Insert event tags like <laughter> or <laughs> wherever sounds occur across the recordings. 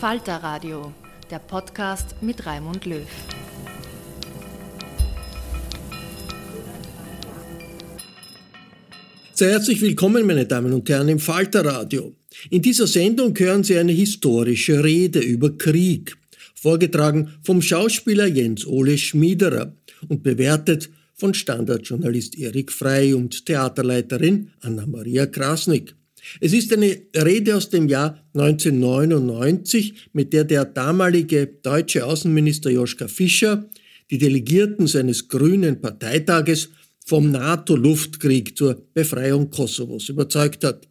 Falter Radio, der Podcast mit Raimund Löw. Sehr herzlich willkommen, meine Damen und Herren, im Falter Radio. In dieser Sendung hören Sie eine historische Rede über Krieg, vorgetragen vom Schauspieler Jens Ole Schmiederer und bewertet von Standardjournalist Erik Frey und Theaterleiterin Anna-Maria Krasnick. Es ist eine Rede aus dem Jahr 1999, mit der der damalige deutsche Außenminister Joschka Fischer die Delegierten seines grünen Parteitages vom NATO-Luftkrieg zur Befreiung Kosovos überzeugt hat.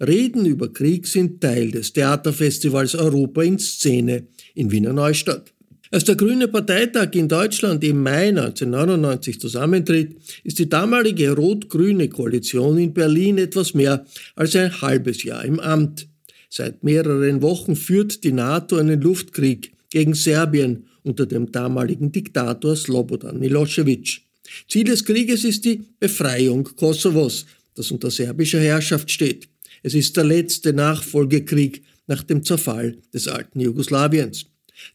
Reden über Krieg sind Teil des Theaterfestivals Europa in Szene in Wiener Neustadt. Als der Grüne Parteitag in Deutschland im Mai 1999 zusammentritt, ist die damalige rot-grüne Koalition in Berlin etwas mehr als ein halbes Jahr im Amt. Seit mehreren Wochen führt die NATO einen Luftkrieg gegen Serbien unter dem damaligen Diktator Slobodan Milosevic. Ziel des Krieges ist die Befreiung Kosovos, das unter serbischer Herrschaft steht. Es ist der letzte Nachfolgekrieg nach dem Zerfall des alten Jugoslawiens.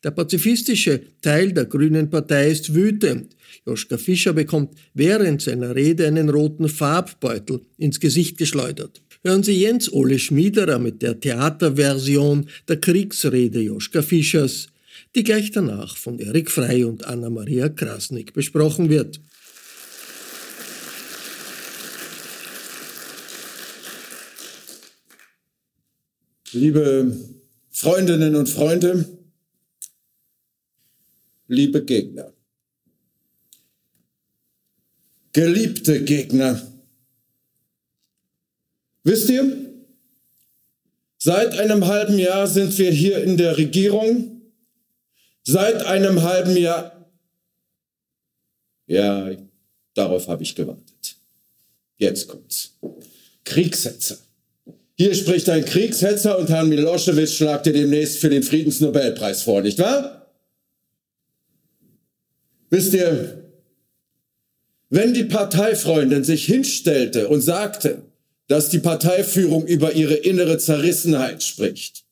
Der pazifistische Teil der Grünen Partei ist wütend. Joschka Fischer bekommt während seiner Rede einen roten Farbbeutel ins Gesicht geschleudert. Hören Sie Jens Ole Schmiederer mit der Theaterversion der Kriegsrede Joschka Fischers, die gleich danach von Erik Frey und Anna-Maria Krasnick besprochen wird. Liebe Freundinnen und Freunde, liebe Gegner. Geliebte Gegner. Wisst ihr, seit einem halben Jahr sind wir hier in der Regierung. Seit einem halben Jahr. Ja, darauf habe ich gewartet. Jetzt kommt's. Kriegssetzer. Hier spricht ein Kriegshetzer und Herrn Milosevic schlagt ihr demnächst für den Friedensnobelpreis vor, nicht wahr? Wisst ihr, wenn die Parteifreundin sich hinstellte und sagte, dass die Parteiführung über ihre innere Zerrissenheit spricht.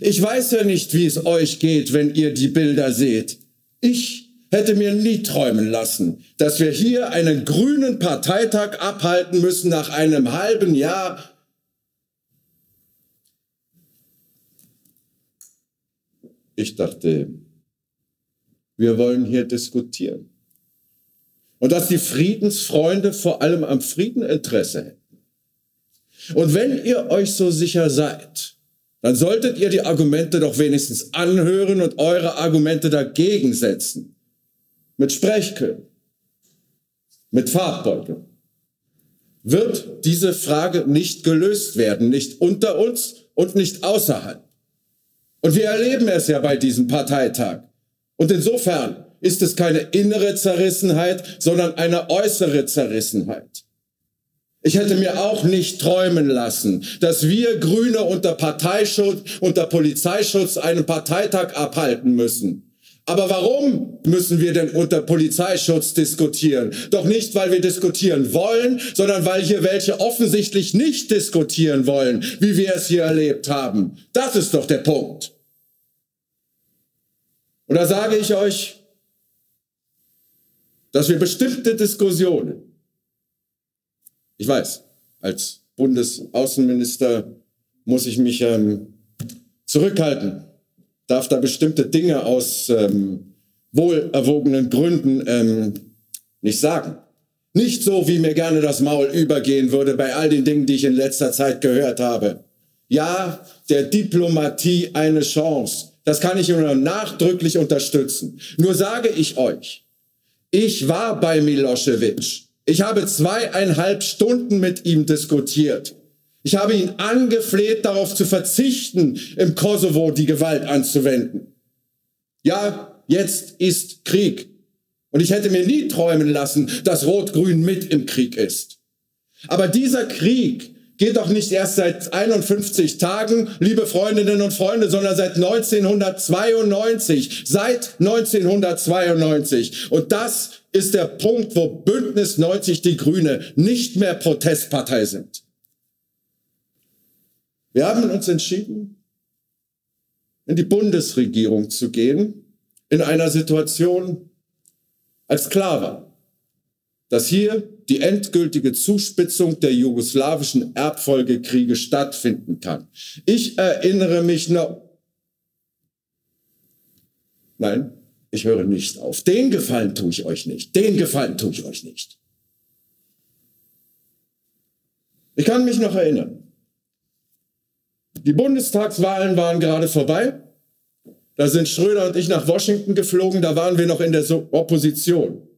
Ich weiß ja nicht, wie es euch geht, wenn ihr die Bilder seht. Ich hätte mir nie träumen lassen, dass wir hier einen grünen Parteitag abhalten müssen nach einem halben Jahr. Ich dachte, wir wollen hier diskutieren. und dass die Friedensfreunde vor allem am Frieden Interesse hätten. Und wenn ihr euch so sicher seid, dann solltet ihr die Argumente doch wenigstens anhören und eure Argumente dagegen setzen. Mit Sprechkönnen, mit Farbbeuteln. Wird diese Frage nicht gelöst werden, nicht unter uns und nicht außerhalb. Und wir erleben es ja bei diesem Parteitag. Und insofern ist es keine innere Zerrissenheit, sondern eine äußere Zerrissenheit. Ich hätte mir auch nicht träumen lassen, dass wir Grüne unter Parteischutz, unter Polizeischutz einen Parteitag abhalten müssen. Aber warum müssen wir denn unter Polizeischutz diskutieren? Doch nicht, weil wir diskutieren wollen, sondern weil hier welche offensichtlich nicht diskutieren wollen, wie wir es hier erlebt haben. Das ist doch der Punkt. Und da sage ich euch, dass wir bestimmte Diskussionen ich weiß, als Bundesaußenminister muss ich mich ähm, zurückhalten, darf da bestimmte Dinge aus ähm, wohlerwogenen Gründen ähm, nicht sagen. Nicht so, wie mir gerne das Maul übergehen würde bei all den Dingen, die ich in letzter Zeit gehört habe. Ja, der Diplomatie eine Chance. Das kann ich nur nachdrücklich unterstützen. Nur sage ich euch, ich war bei Milosevic. Ich habe zweieinhalb Stunden mit ihm diskutiert. Ich habe ihn angefleht, darauf zu verzichten, im Kosovo die Gewalt anzuwenden. Ja, jetzt ist Krieg. Und ich hätte mir nie träumen lassen, dass Rot-Grün mit im Krieg ist. Aber dieser Krieg geht doch nicht erst seit 51 Tagen, liebe Freundinnen und Freunde, sondern seit 1992. Seit 1992. Und das ist der Punkt, wo Bündnis 90 Die Grüne nicht mehr Protestpartei sind. Wir haben uns entschieden, in die Bundesregierung zu gehen, in einer Situation, als klar war, dass hier die endgültige Zuspitzung der jugoslawischen Erbfolgekriege stattfinden kann. Ich erinnere mich noch. Nein, ich höre nicht auf. Den Gefallen tue ich euch nicht. Den Gefallen tue ich euch nicht. Ich kann mich noch erinnern. Die Bundestagswahlen waren gerade vorbei. Da sind Schröder und ich nach Washington geflogen. Da waren wir noch in der Opposition.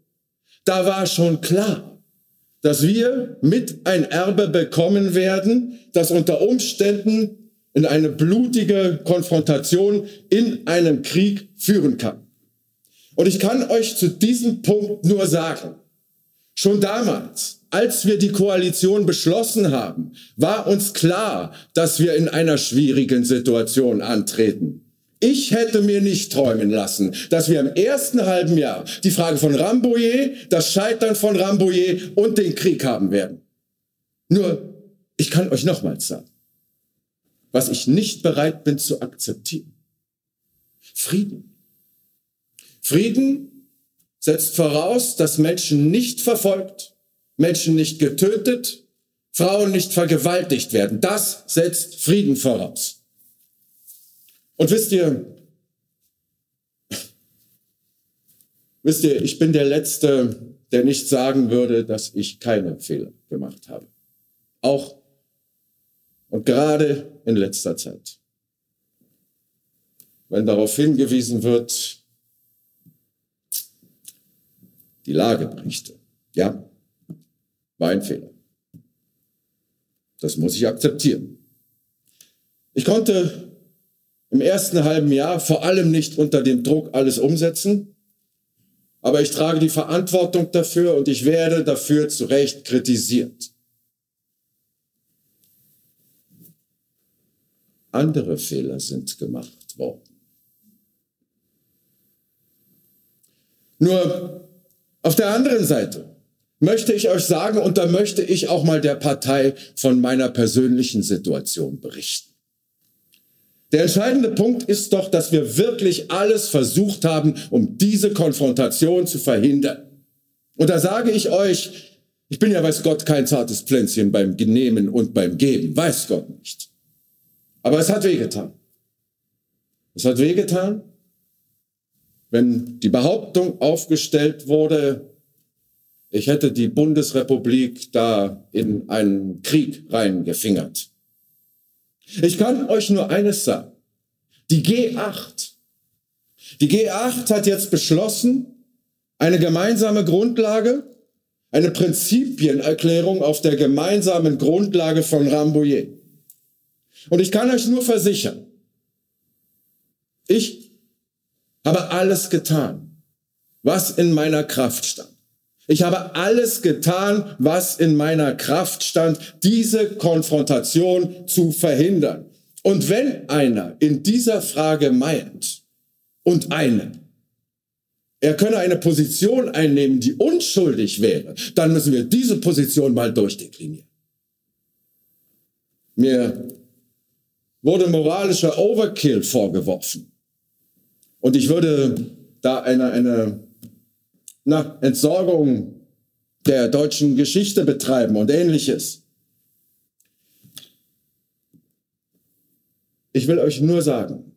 Da war schon klar, dass wir mit ein Erbe bekommen werden, das unter Umständen in eine blutige Konfrontation in einem Krieg führen kann. Und ich kann euch zu diesem Punkt nur sagen, schon damals, als wir die Koalition beschlossen haben, war uns klar, dass wir in einer schwierigen Situation antreten. Ich hätte mir nicht träumen lassen, dass wir im ersten halben Jahr die Frage von Rambouillet, das Scheitern von Rambouillet und den Krieg haben werden. Nur, ich kann euch nochmals sagen, was ich nicht bereit bin zu akzeptieren. Frieden. Frieden setzt voraus, dass Menschen nicht verfolgt, Menschen nicht getötet, Frauen nicht vergewaltigt werden. Das setzt Frieden voraus. Und wisst ihr, wisst ihr, ich bin der Letzte, der nicht sagen würde, dass ich keine Fehler gemacht habe. Auch und gerade in letzter Zeit. Wenn darauf hingewiesen wird, die Lage brichte. Ja, war ein Fehler. Das muss ich akzeptieren. Ich konnte im ersten halben Jahr vor allem nicht unter dem Druck alles umsetzen. Aber ich trage die Verantwortung dafür und ich werde dafür zu Recht kritisiert. Andere Fehler sind gemacht worden. Nur auf der anderen Seite möchte ich euch sagen, und da möchte ich auch mal der Partei von meiner persönlichen Situation berichten. Der entscheidende Punkt ist doch, dass wir wirklich alles versucht haben, um diese Konfrontation zu verhindern. Und da sage ich euch, ich bin ja weiß Gott kein zartes Pflänzchen beim Nehmen und beim Geben, weiß Gott nicht. Aber es hat wehgetan. Es hat wehgetan, wenn die Behauptung aufgestellt wurde, ich hätte die Bundesrepublik da in einen Krieg reingefingert. Ich kann euch nur eines sagen. Die G8. Die G8 hat jetzt beschlossen, eine gemeinsame Grundlage, eine Prinzipienerklärung auf der gemeinsamen Grundlage von Rambouillet. Und ich kann euch nur versichern, ich habe alles getan, was in meiner Kraft stand. Ich habe alles getan, was in meiner Kraft stand, diese Konfrontation zu verhindern. Und wenn einer in dieser Frage meint, und eine, er könne eine Position einnehmen, die unschuldig wäre, dann müssen wir diese Position mal durchdeklinieren. Mir wurde moralischer Overkill vorgeworfen. Und ich würde da eine, eine na, Entsorgung der deutschen Geschichte betreiben und ähnliches. Ich will euch nur sagen,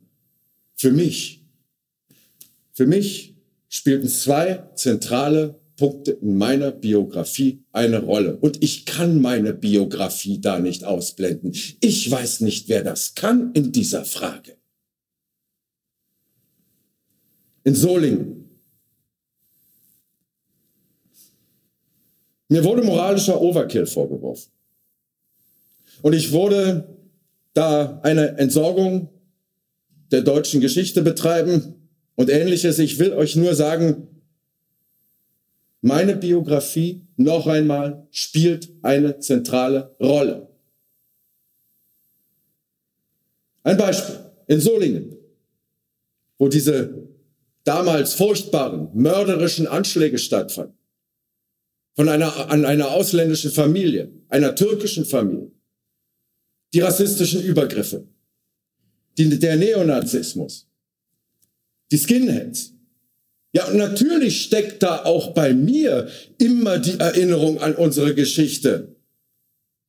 für mich, für mich spielten zwei zentrale Punkte in meiner Biografie eine Rolle. Und ich kann meine Biografie da nicht ausblenden. Ich weiß nicht, wer das kann in dieser Frage. In Solingen Mir wurde moralischer Overkill vorgeworfen. Und ich wurde da eine Entsorgung der deutschen Geschichte betreiben und ähnliches. Ich will euch nur sagen, meine Biografie noch einmal spielt eine zentrale Rolle. Ein Beispiel in Solingen, wo diese damals furchtbaren, mörderischen Anschläge stattfanden von einer, an einer ausländischen Familie, einer türkischen Familie. Die rassistischen Übergriffe, die, der Neonazismus, die Skinheads. Ja, und natürlich steckt da auch bei mir immer die Erinnerung an unsere Geschichte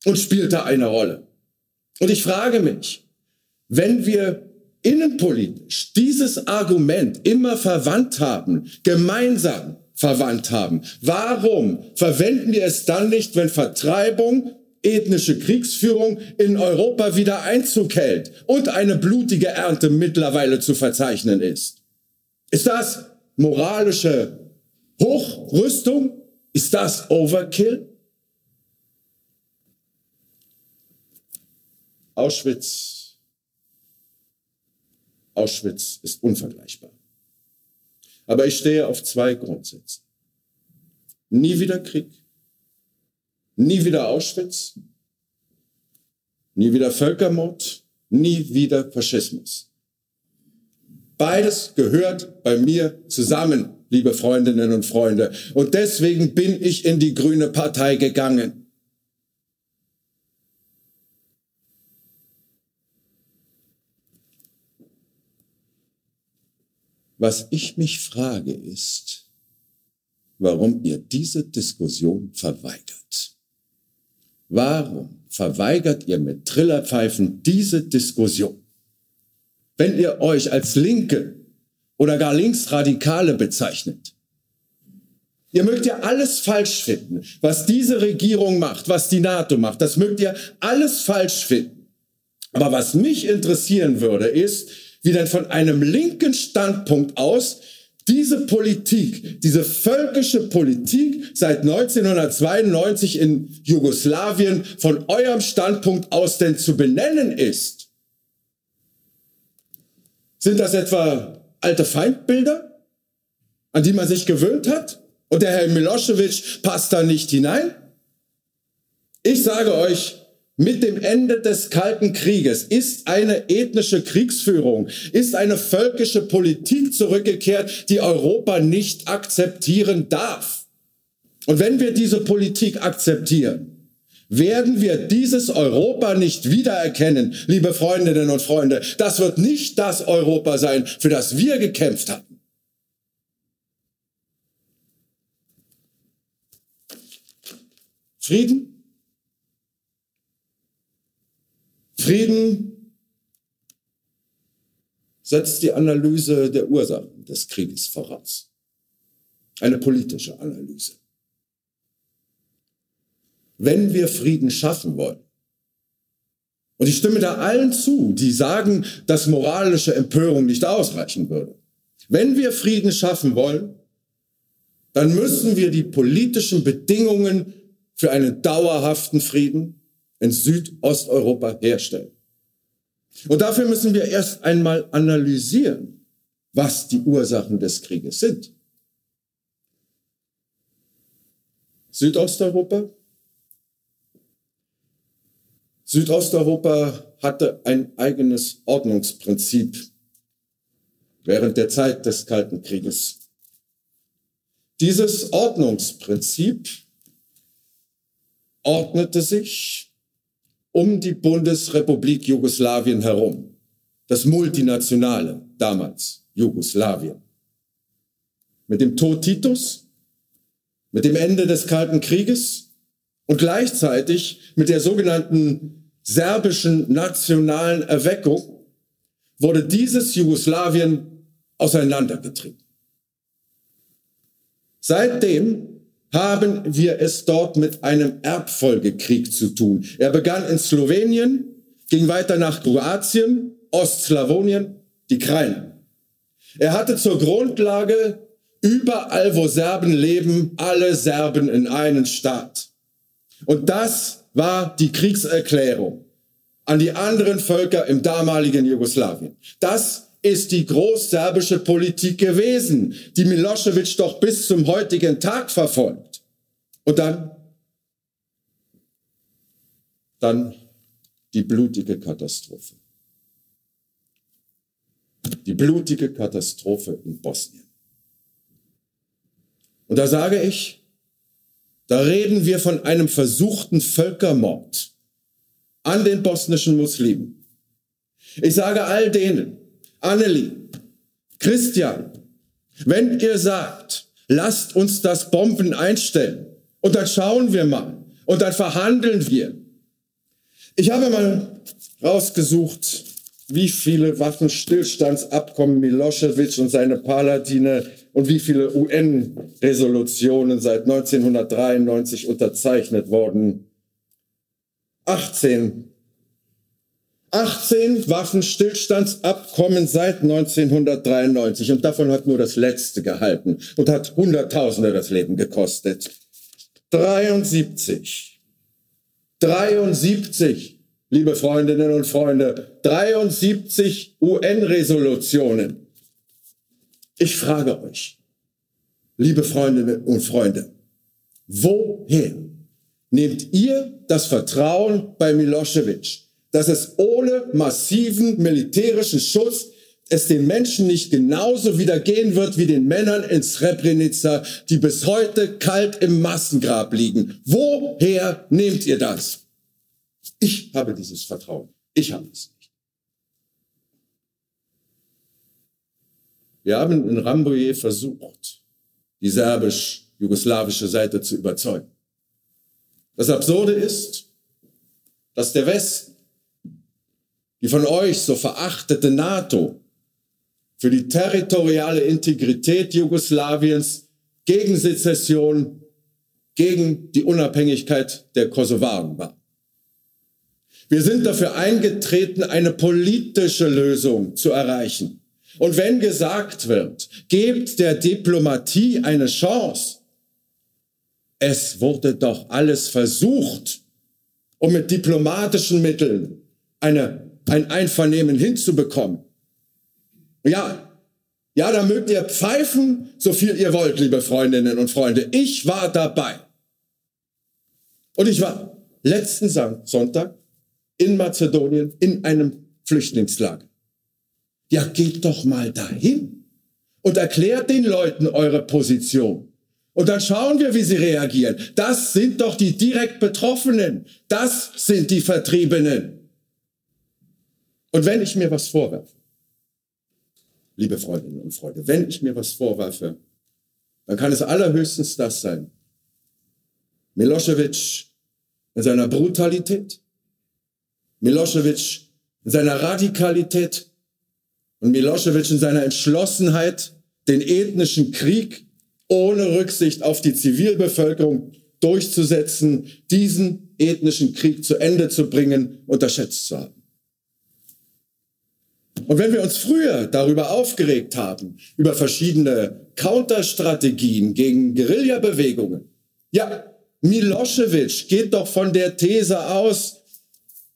und spielt da eine Rolle. Und ich frage mich, wenn wir innenpolitisch dieses Argument immer verwandt haben, gemeinsam verwandt haben. Warum verwenden wir es dann nicht, wenn Vertreibung, ethnische Kriegsführung in Europa wieder Einzug hält und eine blutige Ernte mittlerweile zu verzeichnen ist? Ist das moralische Hochrüstung? Ist das Overkill? Auschwitz, Auschwitz ist unvergleichbar. Aber ich stehe auf zwei Grundsätzen. Nie wieder Krieg, nie wieder Auschwitz, nie wieder Völkermord, nie wieder Faschismus. Beides gehört bei mir zusammen, liebe Freundinnen und Freunde. Und deswegen bin ich in die Grüne Partei gegangen. Was ich mich frage ist, warum ihr diese Diskussion verweigert. Warum verweigert ihr mit Trillerpfeifen diese Diskussion? Wenn ihr euch als Linke oder gar Linksradikale bezeichnet, Ihr mögt ja alles falsch finden, was diese Regierung macht, was die NATO macht. Das mögt ihr alles falsch finden. Aber was mich interessieren würde, ist, wie denn von einem linken Standpunkt aus diese Politik, diese völkische Politik seit 1992 in Jugoslawien von eurem Standpunkt aus denn zu benennen ist. Sind das etwa alte Feindbilder, an die man sich gewöhnt hat? Und der Herr Milosevic passt da nicht hinein? Ich sage euch, mit dem Ende des Kalten Krieges ist eine ethnische Kriegsführung, ist eine völkische Politik zurückgekehrt, die Europa nicht akzeptieren darf. Und wenn wir diese Politik akzeptieren, werden wir dieses Europa nicht wiedererkennen, liebe Freundinnen und Freunde. Das wird nicht das Europa sein, für das wir gekämpft haben. Frieden Frieden setzt die Analyse der Ursachen des Krieges voraus. Eine politische Analyse. wenn wir Frieden schaffen wollen. Und ich stimme da allen zu, die sagen, dass moralische Empörung nicht ausreichen würde. Wenn wir Frieden schaffen wollen, dann müssen wir die politischen Bedingungen für einen dauerhaften Frieden in Südosteuropa herstellen. Und dafür müssen wir erst einmal analysieren, was die Ursachen des Krieges sind. Südosteuropa? Südosteuropa hatte ein eigenes Ordnungsprinzip während der Zeit des Kalten Krieges. Dieses Ordnungsprinzip ordnete sich um die Bundesrepublik Jugoslawien herum, das multinationale damals Jugoslawien. Mit dem Tod Titus, mit dem Ende des Kalten Krieges und gleichzeitig mit der sogenannten serbischen nationalen Erweckung wurde dieses Jugoslawien auseinandergetrieben. Seitdem haben wir es dort mit einem Erbfolgekrieg zu tun. Er begann in Slowenien, ging weiter nach Kroatien, Ostslawonien, die Kraine. Er hatte zur Grundlage, überall wo Serben leben, alle Serben in einen Staat. Und das war die Kriegserklärung an die anderen Völker im damaligen Jugoslawien. Das ist die großserbische Politik gewesen, die Milosevic doch bis zum heutigen Tag verfolgt. Und dann, dann die blutige Katastrophe. Die blutige Katastrophe in Bosnien. Und da sage ich, da reden wir von einem versuchten Völkermord an den bosnischen Muslimen. Ich sage all denen, Annelie, Christian, wenn ihr sagt, lasst uns das Bomben einstellen und dann schauen wir mal und dann verhandeln wir. Ich habe mal rausgesucht, wie viele Waffenstillstandsabkommen Milosevic und seine Paladine und wie viele UN-Resolutionen seit 1993 unterzeichnet wurden. 18 18 Waffenstillstandsabkommen seit 1993 und davon hat nur das letzte gehalten und hat Hunderttausende das Leben gekostet. 73. 73, liebe Freundinnen und Freunde, 73 UN-Resolutionen. Ich frage euch, liebe Freundinnen und Freunde, woher nehmt ihr das Vertrauen bei Milosevic? Dass es ohne massiven militärischen Schutz es den Menschen nicht genauso wieder gehen wird wie den Männern in Srebrenica, die bis heute kalt im Massengrab liegen. Woher nehmt ihr das? Ich habe dieses Vertrauen. Ich habe es nicht. Wir haben in Rambouillet versucht, die serbisch-jugoslawische Seite zu überzeugen. Das Absurde ist, dass der Westen die von euch so verachtete NATO für die territoriale Integrität Jugoslawiens gegen Sezession, gegen die Unabhängigkeit der Kosovaren war. Wir sind dafür eingetreten, eine politische Lösung zu erreichen. Und wenn gesagt wird, gebt der Diplomatie eine Chance, es wurde doch alles versucht, um mit diplomatischen Mitteln eine ein Einvernehmen hinzubekommen. Ja, ja, da mögt ihr pfeifen, so viel ihr wollt, liebe Freundinnen und Freunde. Ich war dabei. Und ich war letzten Sonntag in Mazedonien in einem Flüchtlingslager. Ja, geht doch mal dahin und erklärt den Leuten eure Position. Und dann schauen wir, wie sie reagieren. Das sind doch die direkt Betroffenen. Das sind die Vertriebenen. Und wenn ich mir was vorwerfe, liebe Freundinnen und Freunde, wenn ich mir was vorwerfe, dann kann es allerhöchstens das sein. Milosevic in seiner Brutalität, Milosevic in seiner Radikalität und Milosevic in seiner Entschlossenheit, den ethnischen Krieg ohne Rücksicht auf die Zivilbevölkerung durchzusetzen, diesen ethnischen Krieg zu Ende zu bringen, unterschätzt zu haben. Und wenn wir uns früher darüber aufgeregt haben, über verschiedene Counterstrategien gegen Guerillabewegungen, ja, Milosevic geht doch von der These aus,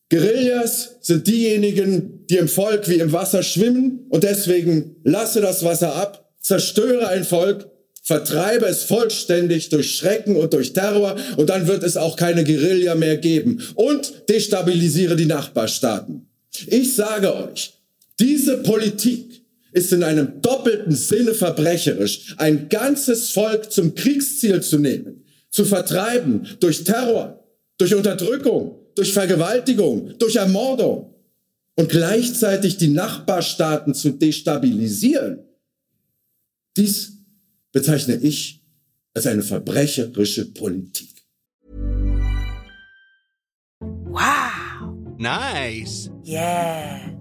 Guerillas sind diejenigen, die im Volk wie im Wasser schwimmen und deswegen lasse das Wasser ab, zerstöre ein Volk, vertreibe es vollständig durch Schrecken und durch Terror und dann wird es auch keine Guerilla mehr geben und destabilisiere die Nachbarstaaten. Ich sage euch, diese Politik ist in einem doppelten Sinne verbrecherisch, ein ganzes Volk zum Kriegsziel zu nehmen, zu vertreiben durch Terror, durch Unterdrückung, durch Vergewaltigung, durch Ermordung und gleichzeitig die Nachbarstaaten zu destabilisieren. Dies bezeichne ich als eine verbrecherische Politik. Wow. Nice. Yeah.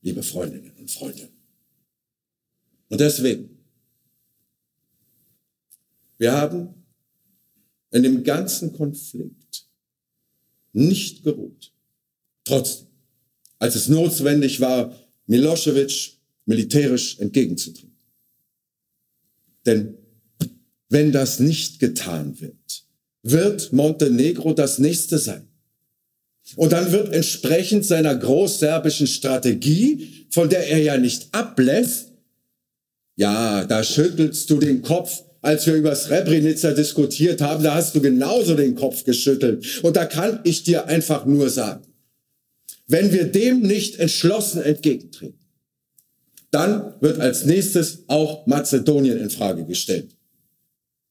Liebe Freundinnen und Freunde. Und deswegen, wir haben in dem ganzen Konflikt nicht geruht. Trotzdem, als es notwendig war, Milosevic militärisch entgegenzutreten. Denn wenn das nicht getan wird, wird Montenegro das nächste sein. Und dann wird entsprechend seiner großserbischen Strategie, von der er ja nicht ablässt, ja, da schüttelst du den Kopf, als wir über Srebrenica diskutiert haben, da hast du genauso den Kopf geschüttelt. Und da kann ich dir einfach nur sagen, wenn wir dem nicht entschlossen entgegentreten, dann wird als nächstes auch Mazedonien in Frage gestellt.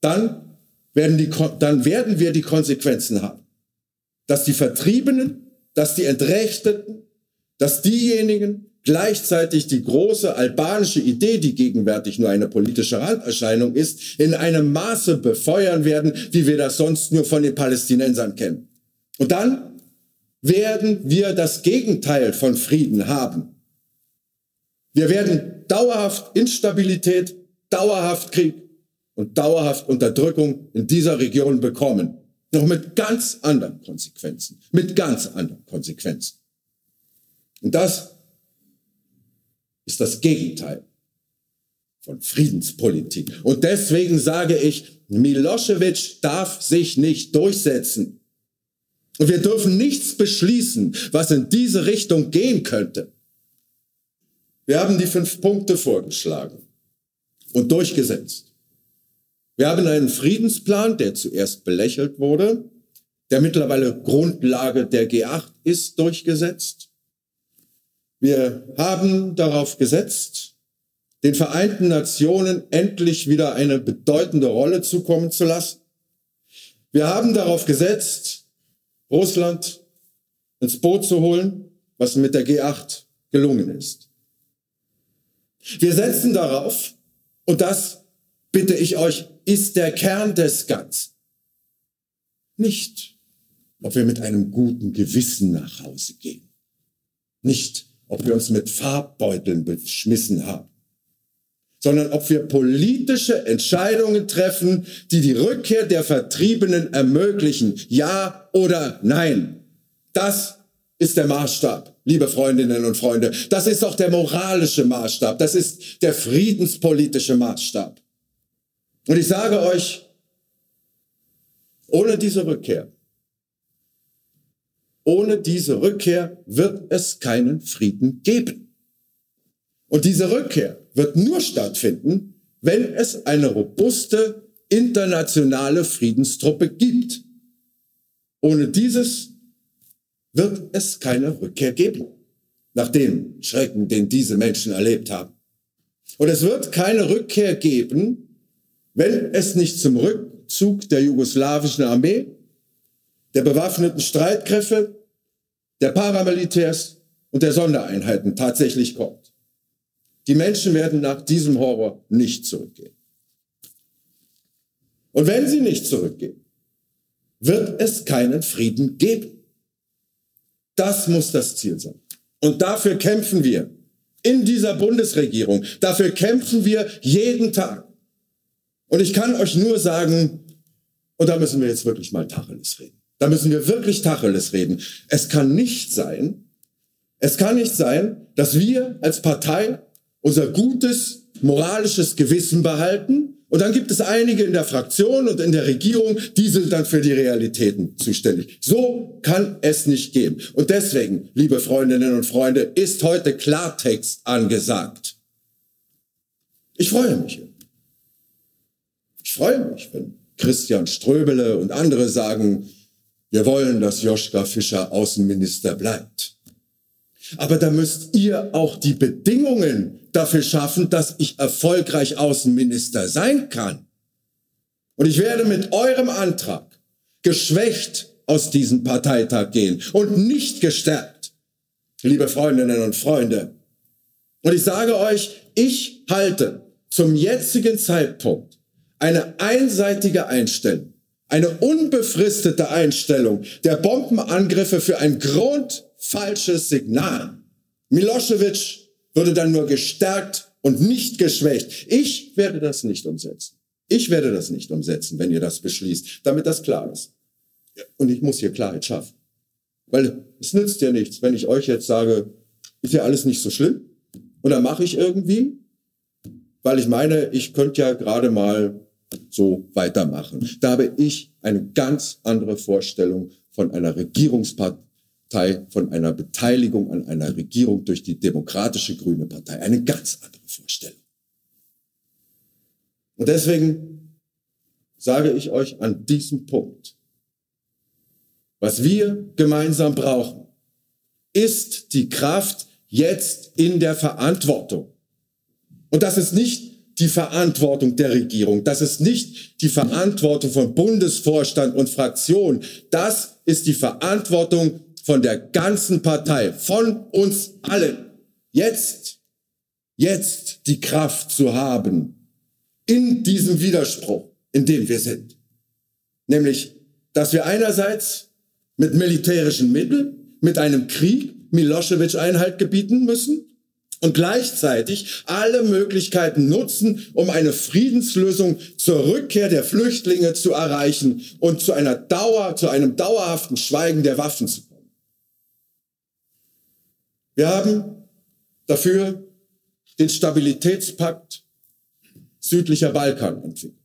Dann werden, die, dann werden wir die Konsequenzen haben, dass die Vertriebenen, dass die Entrechteten, dass diejenigen gleichzeitig die große albanische Idee, die gegenwärtig nur eine politische Randerscheinung ist, in einem Maße befeuern werden, wie wir das sonst nur von den Palästinensern kennen. Und dann werden wir das Gegenteil von Frieden haben. Wir werden dauerhaft Instabilität, dauerhaft Krieg und dauerhaft Unterdrückung in dieser Region bekommen. Noch mit ganz anderen Konsequenzen. Mit ganz anderen Konsequenzen. Und das ist das Gegenteil von Friedenspolitik. Und deswegen sage ich, Milosevic darf sich nicht durchsetzen. Und wir dürfen nichts beschließen, was in diese Richtung gehen könnte. Wir haben die fünf Punkte vorgeschlagen und durchgesetzt. Wir haben einen Friedensplan, der zuerst belächelt wurde, der mittlerweile Grundlage der G8 ist, durchgesetzt. Wir haben darauf gesetzt, den Vereinten Nationen endlich wieder eine bedeutende Rolle zukommen zu lassen. Wir haben darauf gesetzt, Russland ins Boot zu holen, was mit der G8 gelungen ist. Wir setzen darauf, und das bitte ich euch, ist der Kern des Ganzen. Nicht, ob wir mit einem guten Gewissen nach Hause gehen. Nicht, ob wir uns mit Farbbeuteln beschmissen haben, sondern ob wir politische Entscheidungen treffen, die die Rückkehr der Vertriebenen ermöglichen, ja oder nein. Das ist der Maßstab, liebe Freundinnen und Freunde. Das ist auch der moralische Maßstab. Das ist der friedenspolitische Maßstab. Und ich sage euch, ohne diese Rückkehr, ohne diese Rückkehr wird es keinen Frieden geben. Und diese Rückkehr wird nur stattfinden, wenn es eine robuste internationale Friedenstruppe gibt. Ohne dieses wird es keine Rückkehr geben, nach dem Schrecken, den diese Menschen erlebt haben. Und es wird keine Rückkehr geben, wenn es nicht zum Rückzug der jugoslawischen Armee der bewaffneten Streitkräfte, der Paramilitärs und der Sondereinheiten tatsächlich kommt. Die Menschen werden nach diesem Horror nicht zurückgehen. Und wenn sie nicht zurückgehen, wird es keinen Frieden geben. Das muss das Ziel sein. Und dafür kämpfen wir in dieser Bundesregierung. Dafür kämpfen wir jeden Tag. Und ich kann euch nur sagen, und da müssen wir jetzt wirklich mal Tacheles reden. Da müssen wir wirklich Tacheles reden. Es kann nicht sein, es kann nicht sein, dass wir als Partei unser gutes moralisches Gewissen behalten und dann gibt es einige in der Fraktion und in der Regierung, die sind dann für die Realitäten zuständig. So kann es nicht gehen. Und deswegen, liebe Freundinnen und Freunde, ist heute Klartext angesagt. Ich freue mich. Freue mich, wenn Christian Ströbele und andere sagen, wir wollen, dass Joschka Fischer Außenminister bleibt. Aber da müsst ihr auch die Bedingungen dafür schaffen, dass ich erfolgreich Außenminister sein kann. Und ich werde mit eurem Antrag geschwächt aus diesem Parteitag gehen und nicht gestärkt, liebe Freundinnen und Freunde. Und ich sage euch, ich halte zum jetzigen Zeitpunkt eine einseitige Einstellung, eine unbefristete Einstellung der Bombenangriffe für ein grundfalsches Signal. Milosevic würde dann nur gestärkt und nicht geschwächt. Ich werde das nicht umsetzen. Ich werde das nicht umsetzen, wenn ihr das beschließt, damit das klar ist. Und ich muss hier Klarheit schaffen. Weil es nützt ja nichts, wenn ich euch jetzt sage, ist ja alles nicht so schlimm. Und dann mache ich irgendwie, weil ich meine, ich könnte ja gerade mal so weitermachen. Da habe ich eine ganz andere Vorstellung von einer Regierungspartei Partei von einer Beteiligung an einer Regierung durch die Demokratische Grüne Partei. Eine ganz andere Vorstellung. Und deswegen sage ich euch an diesem Punkt, was wir gemeinsam brauchen, ist die Kraft jetzt in der Verantwortung. Und das ist nicht die Verantwortung der Regierung. Das ist nicht die Verantwortung von Bundesvorstand und Fraktion. Das ist die Verantwortung von der ganzen Partei, von uns allen, jetzt, jetzt die Kraft zu haben, in diesem Widerspruch, in dem wir sind. Nämlich, dass wir einerseits mit militärischen Mitteln, mit einem Krieg Milosevic Einhalt gebieten müssen und gleichzeitig alle Möglichkeiten nutzen, um eine Friedenslösung zur Rückkehr der Flüchtlinge zu erreichen und zu einer Dauer, zu einem dauerhaften Schweigen der Waffen zu wir haben dafür den Stabilitätspakt südlicher Balkan entwickelt.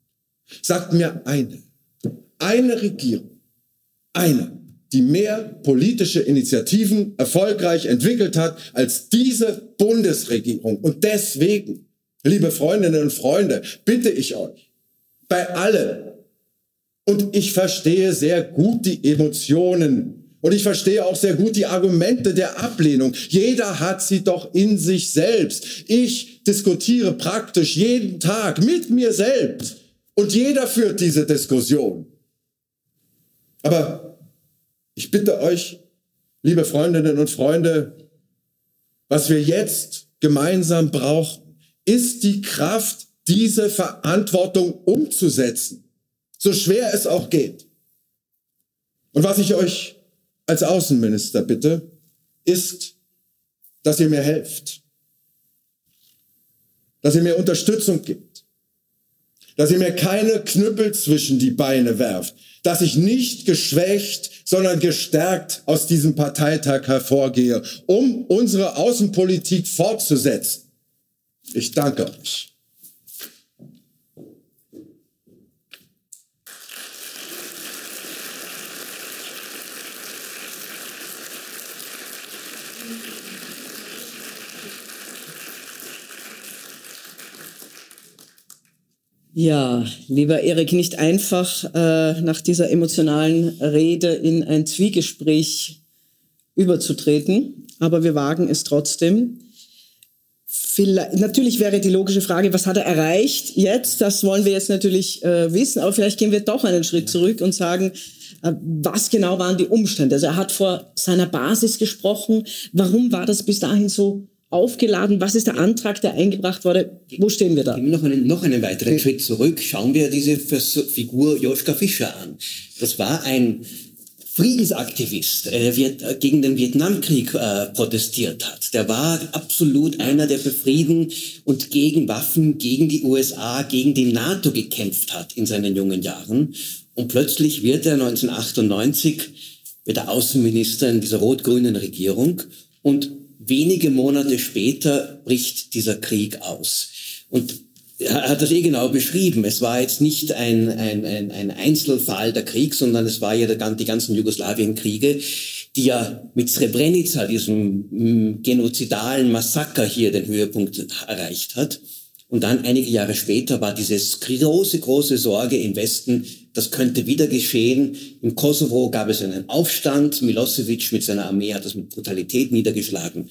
Sagt mir eine, eine Regierung, eine, die mehr politische Initiativen erfolgreich entwickelt hat als diese Bundesregierung. Und deswegen, liebe Freundinnen und Freunde, bitte ich euch, bei allen, und ich verstehe sehr gut die Emotionen und ich verstehe auch sehr gut die Argumente der Ablehnung. Jeder hat sie doch in sich selbst. Ich diskutiere praktisch jeden Tag mit mir selbst. Und jeder führt diese Diskussion. Aber ich bitte euch, liebe Freundinnen und Freunde, was wir jetzt gemeinsam brauchen, ist die Kraft, diese Verantwortung umzusetzen. So schwer es auch geht. Und was ich euch als Außenminister bitte, ist, dass ihr mir helft, dass ihr mir Unterstützung gibt, dass ihr mir keine Knüppel zwischen die Beine werft, dass ich nicht geschwächt, sondern gestärkt aus diesem Parteitag hervorgehe, um unsere Außenpolitik fortzusetzen. Ich danke euch. Ja, lieber Erik, nicht einfach äh, nach dieser emotionalen Rede in ein Zwiegespräch überzutreten, aber wir wagen es trotzdem. Vielleicht, natürlich wäre die logische Frage, was hat er erreicht jetzt? Das wollen wir jetzt natürlich äh, wissen, aber vielleicht gehen wir doch einen Schritt zurück und sagen, Äh, was genau waren die Umstände? Also er hat vor seiner Basis gesprochen. Warum war das bis dahin so aufgeladen? Was ist der Antrag, der eingebracht wurde? Wo stehen wir da? Gehen wir noch einen, noch einen weiteren Schritt zurück. Schauen wir diese Figur Joschka Fischer an. Das war ein Friedensaktivist, der äh, gegen den Vietnamkrieg äh, protestiert hat. Der war absolut einer, der für Frieden und gegen Waffen, gegen die USA, gegen die NATO gekämpft hat in seinen jungen Jahren. Und plötzlich wird er 1998 wieder Außenminister in dieser rot-grünen Regierung und wenige Monate später bricht dieser Krieg aus. Und er hat das eh genau beschrieben. Es war jetzt nicht ein, ein, ein, ein Einzelfall der Krieg, sondern es war ja der, die ganzen Jugoslawienkriege, die ja mit Srebrenica, diesem mm, genozidalen Massaker hier den Höhepunkt erreicht hat. Und dann einige Jahre später war dieses große, große Sorge im Westen, das könnte wieder geschehen. Im Kosovo gab es einen Aufstand. Milosevic mit seiner Armee hat das mit Brutalität niedergeschlagen.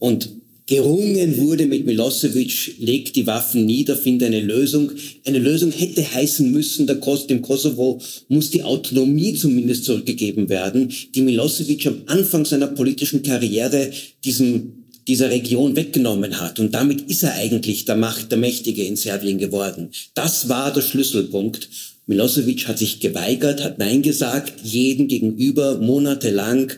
Und gerungen wurde mit Milosevic, legt die Waffen nieder, findet eine Lösung. Eine Lösung hätte heißen müssen, der Kos dem Kosovo muss die Autonomie zumindest zurückgegeben werden, die Milosevic am Anfang seiner politischen Karriere diesem dieser Region weggenommen hat. Und damit ist er eigentlich der Macht, der Mächtige in Serbien geworden. Das war der Schlüsselpunkt. Milosevic hat sich geweigert, hat Nein gesagt, jeden gegenüber monatelang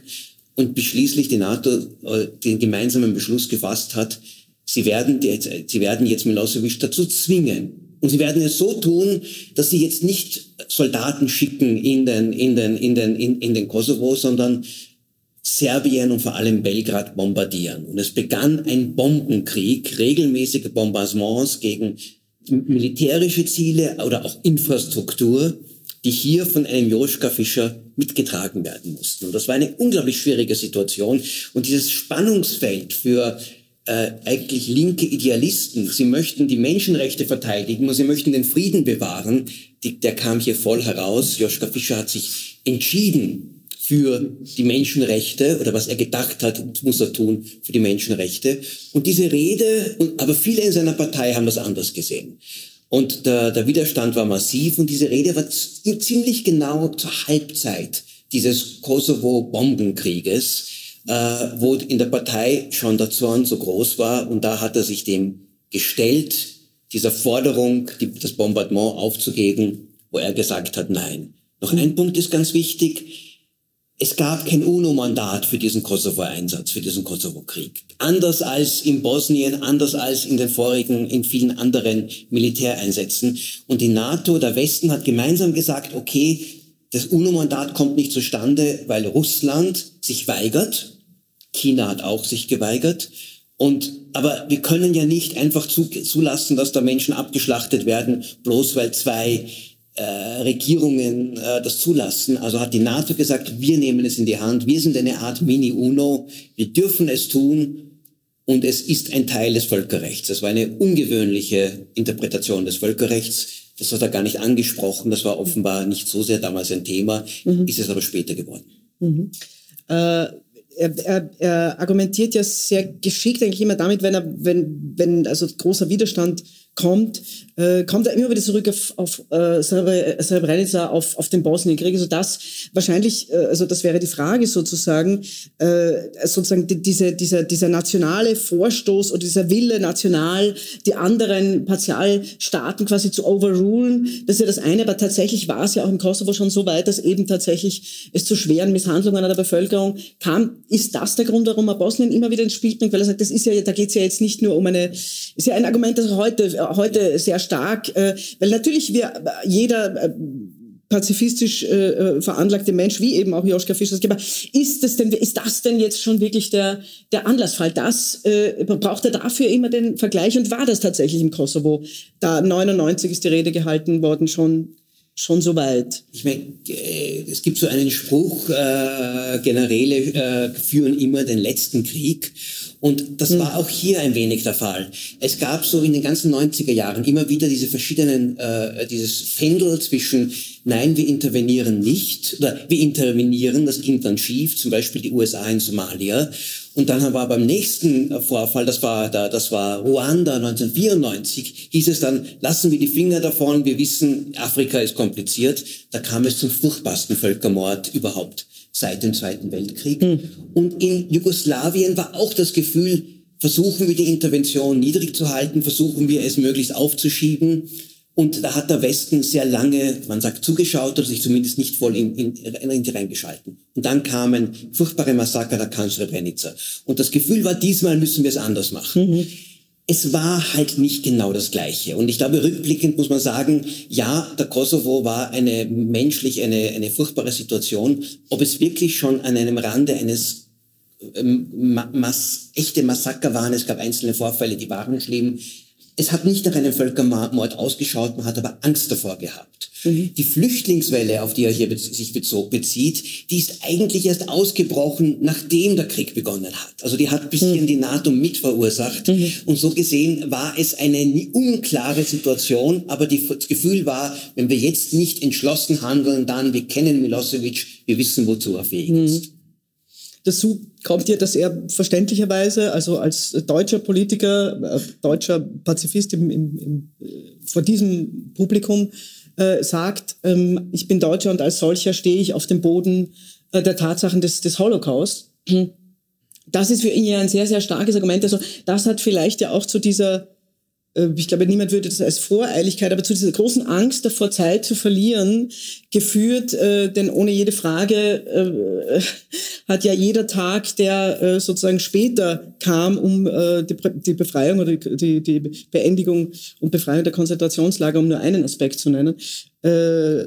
und beschließlich die NATO äh, den gemeinsamen Beschluss gefasst hat, sie werden, jetzt, sie werden jetzt Milosevic dazu zwingen. Und sie werden es so tun, dass sie jetzt nicht Soldaten schicken in den, in den, in den, in, in den Kosovo, sondern Serbien und vor allem Belgrad bombardieren. Und es begann ein Bombenkrieg, regelmäßige Bombardements gegen militärische Ziele oder auch Infrastruktur, die hier von einem Joschka Fischer mitgetragen werden mussten. Und das war eine unglaublich schwierige Situation. Und dieses Spannungsfeld für äh, eigentlich linke Idealisten, sie möchten die Menschenrechte verteidigen und sie möchten den Frieden bewahren, die, der kam hier voll heraus. Joschka Fischer hat sich entschieden für die Menschenrechte oder was er gedacht hat, muss er tun für die Menschenrechte. Und diese Rede, aber viele in seiner Partei haben das anders gesehen. Und der, der Widerstand war massiv und diese Rede war ziemlich genau zur Halbzeit dieses Kosovo-Bombenkrieges, äh, wo in der Partei schon der Zorn so groß war und da hat er sich dem gestellt, dieser Forderung, die, das Bombardement aufzugeben, wo er gesagt hat, nein. Noch ein Punkt ist ganz wichtig es gab kein UNO-Mandat für diesen Kosovo-Einsatz, für diesen Kosovo-Krieg. Anders als in Bosnien, anders als in den vorigen, in vielen anderen Militäreinsätzen. Und die NATO, der Westen hat gemeinsam gesagt, okay, das UNO-Mandat kommt nicht zustande, weil Russland sich weigert. China hat auch sich geweigert. Und, aber wir können ja nicht einfach zulassen, dass da Menschen abgeschlachtet werden, bloß weil zwei äh, Regierungen äh, das zulassen. Also hat die NATO gesagt, wir nehmen es in die Hand, wir sind eine Art Mini-UNO, wir dürfen es tun und es ist ein Teil des Völkerrechts. Das war eine ungewöhnliche Interpretation des Völkerrechts. Das hat er gar nicht angesprochen, das war offenbar nicht so sehr damals ein Thema, mhm. ist es aber später geworden. Mhm. Äh er, er, er argumentiert ja sehr geschickt eigentlich immer damit, wenn er, wenn, wenn also großer Widerstand kommt, äh, kommt er immer wieder zurück auf, auf äh, Srebrenica, auf, auf den Bosnienkrieg. Also das wahrscheinlich, äh, also das wäre die Frage sozusagen, äh, sozusagen die, diese, dieser, dieser nationale Vorstoß oder dieser Wille national, die anderen Partialstaaten quasi zu overrulen, das ist ja das eine, aber tatsächlich war es ja auch im Kosovo schon so weit, dass eben tatsächlich es zu schweren Misshandlungen an der Bevölkerung kam. Ist das der Grund, warum er Bosnien immer wieder ins Spiel bringt? Weil er sagt, das ist ja, da geht es ja jetzt nicht nur um eine, ist ja ein Argument, das heute heute sehr stark, äh, weil natürlich wir jeder äh, pazifistisch äh, veranlagte Mensch, wie eben auch Joschka Fischer, ist das denn, ist das denn jetzt schon wirklich der, der Anlassfall? Das äh, braucht er dafür immer den Vergleich und war das tatsächlich im Kosovo? Da 99 ist die Rede gehalten worden, schon schon so weit. Ich meine, es gibt so einen Spruch, äh, Generäle äh, führen immer den letzten Krieg. Und das war auch hier ein wenig der Fall. Es gab so in den ganzen 90er Jahren immer wieder diese verschiedenen, äh, dieses Pendel zwischen, nein, wir intervenieren nicht, oder wir intervenieren, das ging dann schief, zum Beispiel die USA in Somalia. Und dann war beim nächsten Vorfall, das war, das war Ruanda 1994, hieß es dann, lassen wir die Finger davon, wir wissen, Afrika ist kompliziert. Da kam es zum furchtbarsten Völkermord überhaupt seit dem Zweiten Weltkrieg. Mhm. Und in Jugoslawien war auch das Gefühl, versuchen wir die Intervention niedrig zu halten, versuchen wir es möglichst aufzuschieben. Und da hat der Westen sehr lange, man sagt, zugeschaut oder sich zumindest nicht voll in, in, in die reingeschalten. Und dann kamen furchtbare Massaker der Kanzler Srebrenica. Und das Gefühl war, diesmal müssen wir es anders machen. Mhm es war halt nicht genau das Gleiche. Und ich glaube, rückblickend muss man sagen, ja, der Kosovo war eine menschlich eine, eine furchtbare Situation. Ob es wirklich schon an einem Rande eines ähm, Mass, echte Massaker waren, es gab einzelne Vorfälle, die waren schlimm, es hat nicht nach einem Völkermord ausgeschaut, man hat aber Angst davor gehabt. Mhm. Die Flüchtlingswelle, auf die er hier sich bezieht, die ist eigentlich erst ausgebrochen, nachdem der Krieg begonnen hat. Also die hat bisschen mhm. die NATO mit verursacht. Mhm. Und so gesehen war es eine unklare Situation, aber die, das Gefühl war, wenn wir jetzt nicht entschlossen handeln, dann, wir kennen Milosevic, wir wissen, wozu er fähig mhm. ist. Dazu kommt ja, dass er verständlicherweise, also als deutscher Politiker, äh, deutscher Pazifist im, im, im, äh, vor diesem Publikum äh, sagt, ähm, ich bin Deutscher und als solcher stehe ich auf dem Boden äh, der Tatsachen des, des Holocaust. Das ist für ihn ja ein sehr, sehr starkes Argument. Also das hat vielleicht ja auch zu dieser äh, ich glaube, niemand würde das als Voreiligkeit, aber zu dieser großen Angst davor, Zeit zu verlieren, geführt, denn ohne jede Frage hat ja jeder Tag, der äh, sozusagen später kam, um äh, die, Befreiung oder die, Beendigung und Befreiung der Konzentrationslager, um nur einen Aspekt zu nennen, äh,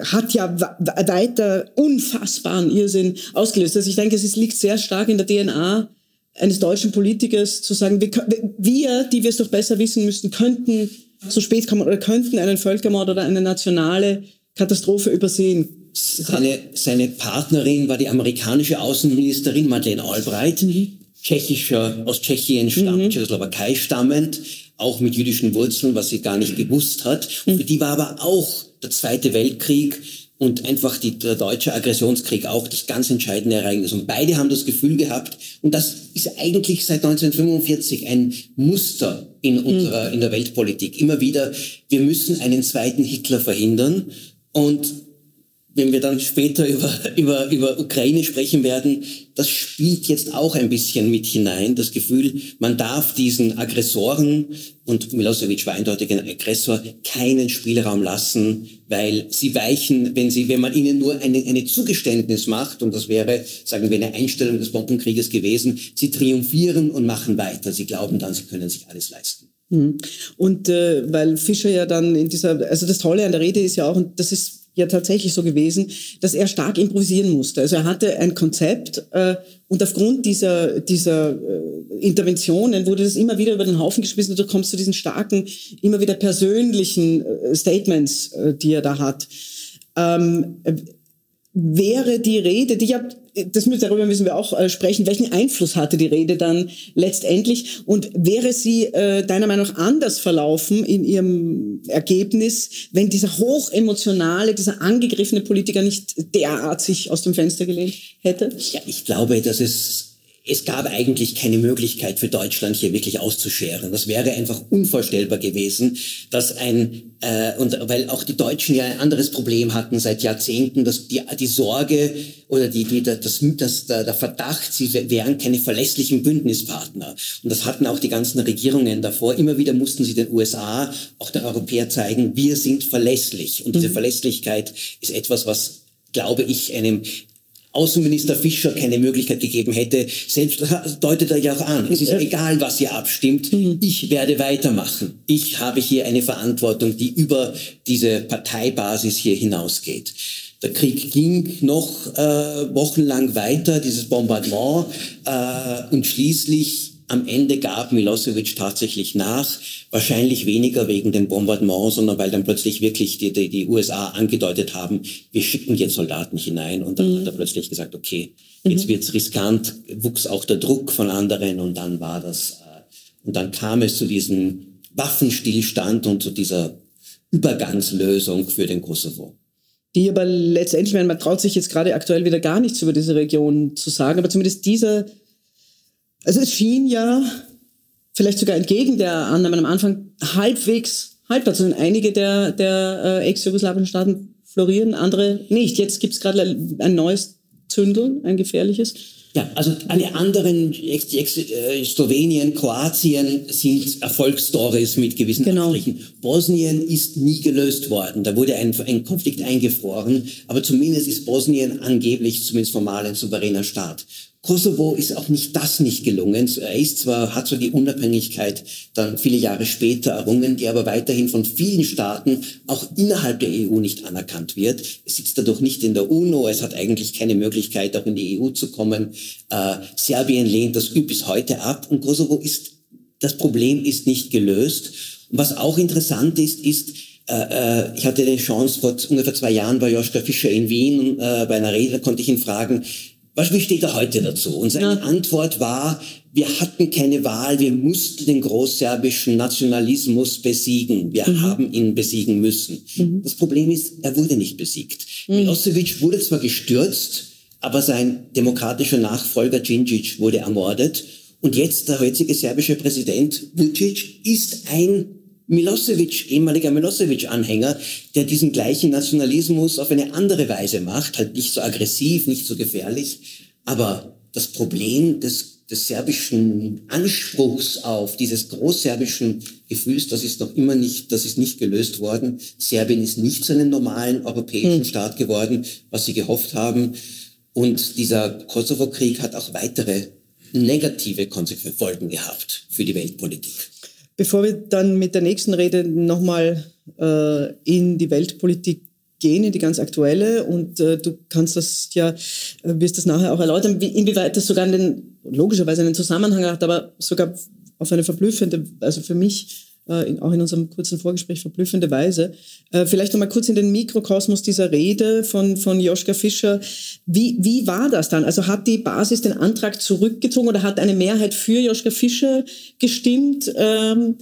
hat ja weiter unfassbaren Irrsinn ausgelöst. Also ich denke, es liegt sehr stark in der DNA eines deutschen Politikers zu sagen, wir, die wir es doch besser wissen müssten, könnten so spät kommen oder könnten einen Völkermord oder eine nationale Katastrophe übersehen. Seine, seine Partnerin war die amerikanische Außenministerin Madeleine Albright, mhm. tschechischer, aus Tschechien stammend, mhm. Tschechoslowakei stammend, auch mit jüdischen Wurzeln, was sie gar nicht gewusst hat. Und für die war aber auch der Zweite Weltkrieg und einfach die, der deutsche Aggressionskrieg auch das ganz entscheidende Ereignis. Und beide haben das Gefühl gehabt, und das ist eigentlich seit 1945 ein Muster in unserer, in der Weltpolitik. Immer wieder, wir müssen einen zweiten Hitler verhindern. Und wenn wir dann später über, <laughs> über, über Ukraine sprechen werden, das spielt jetzt auch ein bisschen mit hinein. Das Gefühl, man darf diesen Aggressoren, und Milosevic war eindeutig ein Aggressor, keinen Spielraum lassen, weil sie weichen, wenn sie, wenn man ihnen nur eine, eine Zugeständnis macht, und das wäre, sagen wir, eine Einstellung des Bombenkrieges gewesen, sie triumphieren und machen weiter. Sie glauben dann, sie können sich alles leisten. Mhm. Und äh, weil Fischer ja dann in dieser, also das Tolle an der Rede ist ja auch, und das ist ja tatsächlich so gewesen, dass er stark improvisieren musste. Also er hatte ein Konzept äh, und aufgrund dieser, dieser äh, Interventionen wurde das immer wieder über den Haufen geschmissen und du kommst zu diesen starken, immer wieder persönlichen äh, Statements, äh, die er da hat. Ähm, wäre die Rede, die ja, das müssen, darüber müssen wir auch äh, sprechen, welchen Einfluss hatte die Rede dann letztendlich und wäre sie äh, deiner Meinung nach anders verlaufen in ihrem Ergebnis, wenn dieser hochemotionale, dieser angegriffene Politiker nicht derart sich aus dem Fenster gelehnt hätte? Ja, ich glaube, dass es es gab eigentlich keine Möglichkeit für Deutschland hier wirklich auszuscheren. Das wäre einfach unvorstellbar gewesen, dass ein äh, und weil auch die Deutschen ja ein anderes Problem hatten seit Jahrzehnten, dass die, die Sorge oder die, die, das, das, der, der Verdacht, sie wären keine verlässlichen Bündnispartner. Und das hatten auch die ganzen Regierungen davor. Immer wieder mussten sie den USA, auch den Europäern zeigen, wir sind verlässlich. Und diese mhm. Verlässlichkeit ist etwas, was glaube ich, einem Außenminister Fischer keine Möglichkeit gegeben hätte, selbst <laughs> deutet er ja auch an, es ist egal, was ihr abstimmt, mhm. ich werde weitermachen. Ich habe hier eine Verantwortung, die über diese Parteibasis hier hinausgeht. Der Krieg ging noch äh, wochenlang weiter, dieses Bombardement, äh, und schließlich Am Ende gab Milosevic tatsächlich nach, wahrscheinlich weniger wegen dem Bombardement, sondern weil dann plötzlich wirklich die, die, die USA angedeutet haben, wir schicken jetzt Soldaten hinein und dann mhm. hat er plötzlich gesagt, okay, jetzt mhm. wird's riskant, wuchs auch der Druck von anderen und dann war das, äh, und dann kam es zu diesem Waffenstillstand und zu dieser Übergangslösung für den Kosovo die aber letztendlich, man traut sich jetzt gerade aktuell wieder gar nichts über diese Region zu sagen, aber zumindest dieser, also es schien ja vielleicht sogar entgegen der Annahmen am Anfang halbwegs haltbar zu sein. Einige der, der äh, ex-jugoslawischen Staaten florieren, andere nicht. Jetzt gibt es gerade ein neues Zündeln, ein gefährliches. Ja, also alle anderen, ex, ex, äh, Slowenien, Kroatien sind Erfolgsstories mit gewissen genau. Abstrichen. Bosnien ist nie gelöst worden. Da wurde ein, ein Konflikt eingefroren, aber zumindest ist Bosnien angeblich zumindest formal ein souveräner Staat. Kosovo ist auch nicht das nicht gelungen. Er ist zwar, hat so die Unabhängigkeit dann viele Jahre später errungen, die aber weiterhin von vielen Staaten auch innerhalb der EU nicht anerkannt wird. Es sitzt dadurch nicht in der UNO, es hat eigentlich keine Möglichkeit, auch in die EU zu kommen. Äh, Serbien lehnt das bis heute ab und Kosovo ist, das Problem ist nicht gelöst. Und was auch interessant ist, ist, äh, äh ich hatte die Chance, vor ungefähr zwei Jahren bei Joschka Fischer in Wien, äh, bei einer Rede konnte ich ihn fragen, was steht er heute dazu? Und seine ja. Antwort war, wir hatten keine Wahl, wir mussten den großserbischen Nationalismus besiegen. Wir mhm. haben ihn besiegen müssen. Mhm. Das Problem ist, er wurde nicht besiegt. Mhm. Milosevic wurde zwar gestürzt, aber sein demokratischer Nachfolger Djindjic wurde ermordet. Und jetzt der heutige serbische Präsident Vucic ist ein Milosevic, ehemaliger Milosevic-Anhänger, der diesen gleichen Nationalismus auf eine andere Weise macht, halt nicht so aggressiv, nicht so gefährlich. Aber das Problem des, des serbischen Anspruchs auf dieses großserbischen Gefühls, das ist noch immer nicht, das ist nicht gelöst worden. Serbien ist nicht zu einem normalen europäischen hm. Staat geworden, was sie gehofft haben. Und dieser Kosovo-Krieg hat auch weitere negative Konsequenzen Folgen gehabt für die Weltpolitik. Bevor wir dann mit der nächsten Rede nochmal äh, in die Weltpolitik gehen, in die ganz aktuelle, und äh, du kannst das ja, äh, wirst das nachher auch erläutern, wie, inwieweit das sogar einen, logischerweise einen Zusammenhang hat, aber sogar auf eine verblüffende, also für mich äh, in, auch in unserem kurzen Vorgespräch verblüffende Weise. Äh, vielleicht nochmal kurz in den Mikrokosmos dieser Rede von, von Joschka Fischer. Wie, wie war das dann? Also hat die Basis den Antrag zurückgezogen oder hat eine Mehrheit für Joschka Fischer gestimmt? Ähm,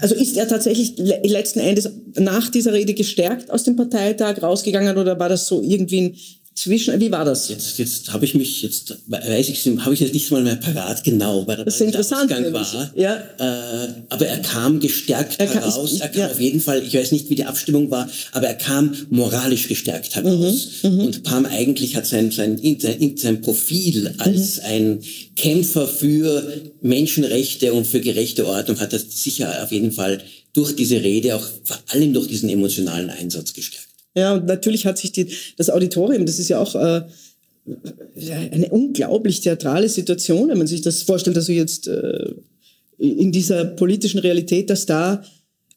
also ist er tatsächlich letzten Endes nach dieser Rede gestärkt aus dem Parteitag rausgegangen oder war das so irgendwie ein zwischen, wie war das? Jetzt, jetzt habe ich mich, jetzt weiß ich, habe ich jetzt nicht mal mehr parat genau, weil das der Ausgang war. Ja. Äh, aber er kam gestärkt er heraus. Kam, er kam ja. auf jeden Fall, ich weiß nicht, wie die Abstimmung war, aber er kam moralisch gestärkt heraus. Mhm, mhm. und Pam eigentlich hat sein, sein, sein, sein Profil als mhm. ein Kämpfer für Menschenrechte und für gerechte Ordnung hat er sicher auf jeden Fall durch diese Rede, auch vor allem durch diesen emotionalen Einsatz gestärkt. Ja, und natürlich hat sich die, das Auditorium, das ist ja auch äh, eine unglaublich theatrale Situation, wenn man sich das vorstellt, dass du jetzt äh, in dieser politischen Realität, dass da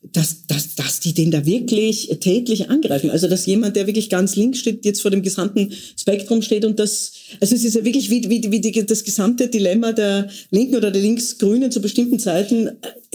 dass, dass, dass die den da wirklich täglich angreifen. Also dass jemand, der wirklich ganz links steht, jetzt vor dem gesamten Spektrum steht und das, also es ist ja wirklich wie, wie, wie die, das gesamte Dilemma der Linken oder der Linksgrünen zu bestimmten Zeiten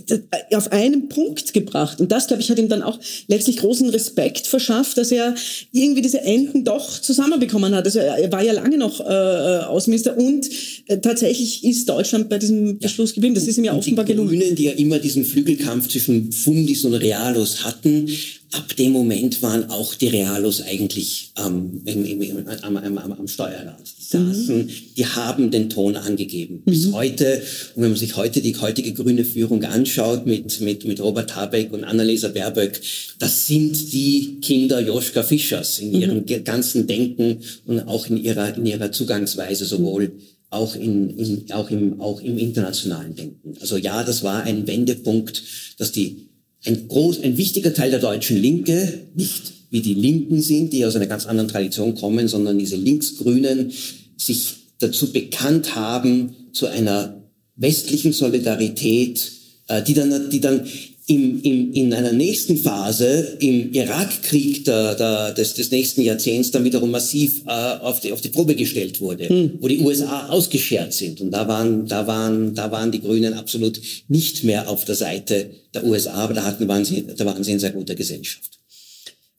äh, auf einen Punkt gebracht. Und das, glaube ich, hat ihm dann auch letztlich großen Respekt verschafft, dass er irgendwie diese Enden doch zusammenbekommen hat. Also er war ja lange noch äh, Außenminister und äh, tatsächlich ist Deutschland bei diesem Beschluss geblieben. Das ist ihm ja offenbar gelungen. Die Grünen, die ja immer diesen Flügelkampf zwischen Fundi Profis und Realos hatten, ab dem Moment waren auch die Realos eigentlich ähm, im, im, am, am, am, am Steuerrad. Die saßen, mhm. die haben den Ton angegeben. Mhm. Bis heute, und wenn man sich heute die heutige grüne Führung anschaut mit, mit, mit Robert Habeck und Annalisa Baerbock, das sind die Kinder Joschka Fischers in ihrem mhm. ganzen Denken und auch in ihrer, in ihrer Zugangsweise sowohl auch, in, in, auch, im, auch im internationalen Denken. Also ja, das war ein Wendepunkt, dass die ein, groß, ein wichtiger Teil der deutschen Linke, nicht wie die Linken sind, die aus einer ganz anderen Tradition kommen, sondern diese Linksgrünen sich dazu bekannt haben, zu einer westlichen Solidarität, äh, die dann, die dann im, im, in einer nächsten Phase, im Irakkrieg der, der, des, des nächsten Jahrzehnts, dann wiederum massiv äh, auf, die, auf die Probe gestellt wurde, hm. wo die USA ausgeschert sind. Und da waren, da, waren, da waren die Grünen absolut nicht mehr auf der Seite der USA, aber da, hatten, waren, sie, da waren sie in sehr guter Gesellschaft.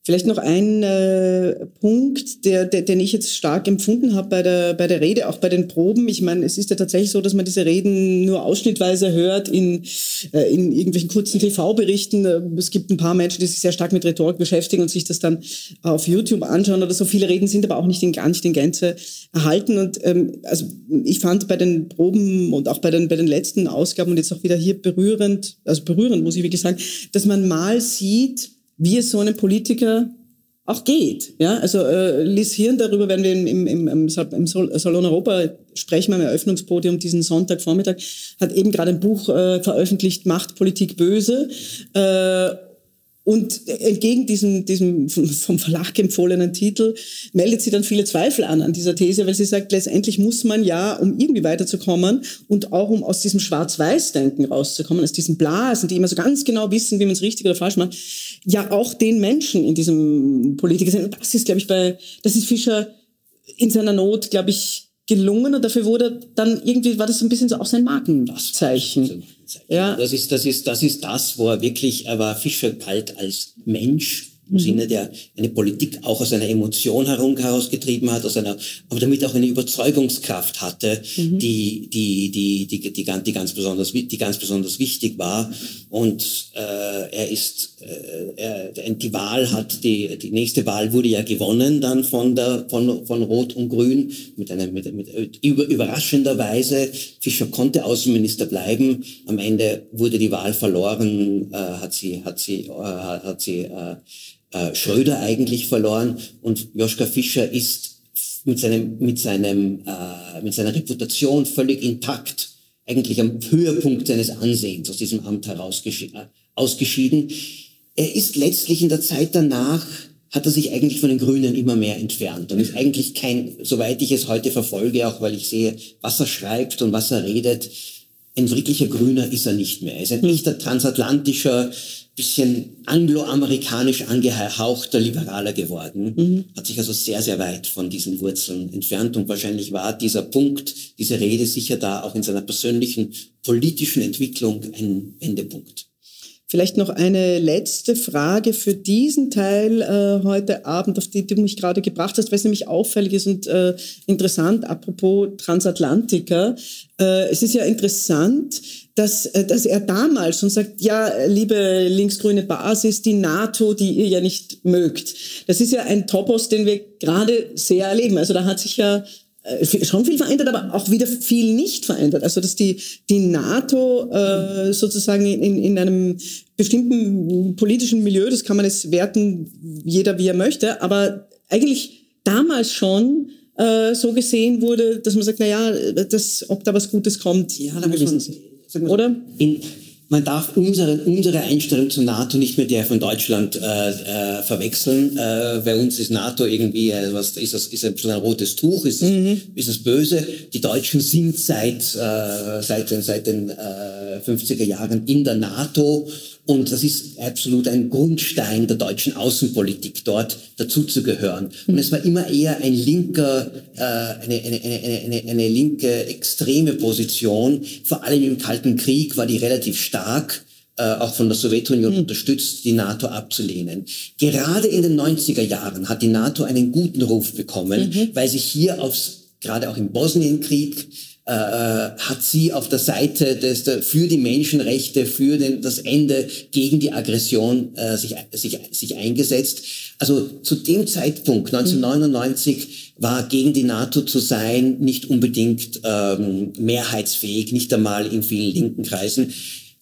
Vielleicht noch ein äh, Punkt, der, der, den ich jetzt stark empfunden habe bei der, bei der Rede, auch bei den Proben. Ich meine, es ist ja tatsächlich so, dass man diese Reden nur ausschnittweise hört in, äh, in irgendwelchen kurzen TV-Berichten. Äh, es gibt ein paar Menschen, die sich sehr stark mit Rhetorik beschäftigen und sich das dann auf YouTube anschauen oder so. Viele Reden sind aber auch nicht in, gar nicht in Gänze erhalten. Und ähm, also ich fand bei den Proben und auch bei den, bei den letzten Ausgaben und jetzt auch wieder hier berührend, also berührend muss ich wirklich sagen, dass man mal sieht, wie es so einem Politiker auch geht. Ja, also äh, Liz Hirn, darüber werden wir im, im, im, im Salon Europa sprechen im Eröffnungspodium diesen Sonntagvormittag, hat eben gerade ein Buch äh, veröffentlicht, Macht, Politik, Böse. Äh, und entgegen diesem, diesem vom Verlag empfohlenen Titel meldet sie dann viele Zweifel an an dieser These, weil sie sagt, letztendlich muss man ja, um irgendwie weiterzukommen und auch um aus diesem Schwarz-Weiß-Denken rauszukommen, aus diesen Blasen, die immer so ganz genau wissen, wie man es richtig oder falsch macht, ja auch den Menschen in diesem Politiker sind. Und das ist, glaube ich, bei, das ist Fischer in seiner Not, glaube ich, gelungen und dafür wurde dann irgendwie, war das ein bisschen so auch sein Markenzeichen. Ja. Das ist, das ist, das ist das, wo er wirklich, er war Fischer kalt als Mensch im mhm. Sinne der eine Politik auch aus einer Emotion herum herausgetrieben hat, aus einer, aber damit auch eine Überzeugungskraft hatte, mhm. die, die, die, die, die, die, ganz, die ganz besonders, die ganz besonders wichtig war. Und äh, er ist, äh, er, die Wahl hat, die, die nächste Wahl wurde ja gewonnen dann von der, von, von Rot und Grün mit einem, mit, mit über, überraschenderweise. Fischer konnte Außenminister bleiben. Am Ende wurde die Wahl verloren, äh, hat sie, hat sie, äh, hat sie äh, äh, Schröder eigentlich verloren und Joschka Fischer ist mit seinem, mit seinem, äh, mit seiner Reputation völlig intakt, eigentlich am Höhepunkt seines Ansehens aus diesem Amt herausgeschieden. Äh. Er ist letztlich in der Zeit danach hat er sich eigentlich von den Grünen immer mehr entfernt und ist eigentlich kein, soweit ich es heute verfolge, auch weil ich sehe, was er schreibt und was er redet, ein wirklicher Grüner ist er nicht mehr. Er ist ein echter transatlantischer bisschen angloamerikanisch angehauchter Liberaler geworden, mhm. hat sich also sehr, sehr weit von diesen Wurzeln entfernt und wahrscheinlich war dieser Punkt, diese Rede sicher da auch in seiner persönlichen politischen Entwicklung ein Wendepunkt. Vielleicht noch eine letzte Frage für diesen Teil äh, heute Abend, auf die du mich gerade gebracht hast, weil es nämlich auffällig ist und äh, interessant, apropos Transatlantiker. Äh, es ist ja interessant, dass, äh, dass er damals schon sagt, ja, liebe linksgrüne Basis, die NATO, die ihr ja nicht mögt. Das ist ja ein Topos, den wir gerade sehr erleben. Also da hat sich ja schon viel verändert, aber auch wieder viel nicht verändert. Also dass die, die NATO äh, sozusagen in, in einem bestimmten politischen Milieu, das kann man jetzt werten, jeder wie er möchte, aber eigentlich damals schon äh, so gesehen wurde, dass man sagt, na ja, das, ob da was Gutes kommt, ja, da muss man, oder? In, man darf unsere, unsere Einstellung zur NATO nicht mit der von Deutschland äh, äh, verwechseln. Äh, bei uns ist NATO irgendwie, äh, was ist das, ist das ein rotes Tuch, ist, mhm. ist das böse. Die Deutschen sind seit, äh, seit, seit den äh, 50er Jahren in der NATO und das ist absolut ein Grundstein der deutschen Außenpolitik, dort dazuzugehören. Und es war immer eher ein linker, äh, eine, eine, eine, eine, eine linke extreme Position. Vor allem im Kalten Krieg war die relativ stark äh, auch von der Sowjetunion mhm. unterstützt, die NATO abzulehnen. Gerade in den 90er Jahren hat die NATO einen guten Ruf bekommen, mhm. weil sich hier aufs, gerade auch im Bosnienkrieg, äh, äh, hat sie auf der Seite des, der, für die Menschenrechte, für den, das Ende gegen die Aggression äh, sich, sich, sich eingesetzt. Also zu dem Zeitpunkt, 1999, war gegen die NATO zu sein nicht unbedingt ähm, mehrheitsfähig, nicht einmal in vielen linken Kreisen.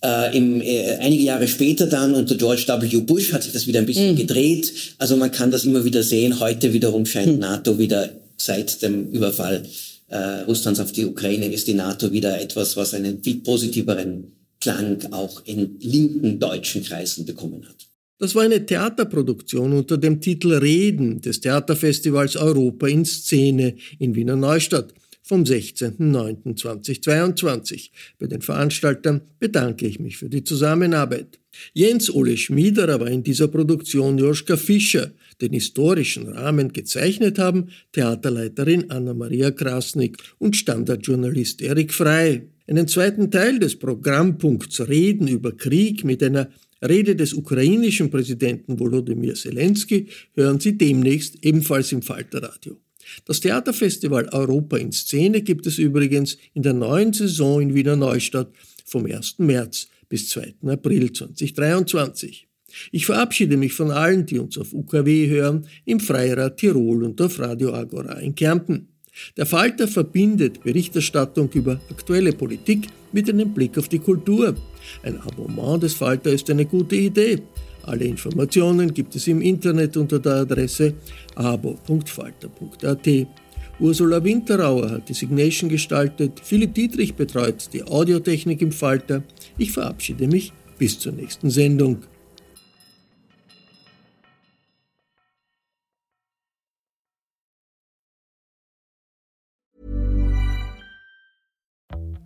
Äh, im, äh, einige Jahre später dann unter George W. Bush hat sich das wieder ein bisschen mhm. gedreht. Also man kann das immer wieder sehen. Heute wiederum scheint mhm. NATO wieder seit dem Überfall Russlands auf die Ukraine ist die NATO wieder etwas, was einen viel positiveren Klang auch in linken deutschen Kreisen bekommen hat. Das war eine Theaterproduktion unter dem Titel Reden des Theaterfestivals Europa in Szene in Wiener Neustadt vom 16.09.2022. Bei den Veranstaltern bedanke ich mich für die Zusammenarbeit. Jens Ole Schmiederer war in dieser Produktion Joschka Fischer, den historischen Rahmen gezeichnet haben Theaterleiterin Anna-Maria Krasnik und Standardjournalist Erik Frey. Einen zweiten Teil des Programmpunkts Reden über Krieg mit einer Rede des ukrainischen Präsidenten Volodymyr Zelensky hören Sie demnächst ebenfalls im Falterradio. Das Theaterfestival Europa in Szene gibt es übrigens in der neuen Saison in Wiener Neustadt vom 1. März bis 2. April 2023. Ich verabschiede mich von allen, die uns auf UKW hören, im Freirad Tirol und auf Radio Agora in Kärnten. Der Falter verbindet Berichterstattung über aktuelle Politik mit einem Blick auf die Kultur. Ein Abonnement des Falter ist eine gute Idee. Alle Informationen gibt es im Internet unter der Adresse abo.falter.at. Ursula Winterauer hat die Signation gestaltet, Philipp Dietrich betreut die Audiotechnik im Falter. Ich verabschiede mich bis zur nächsten Sendung.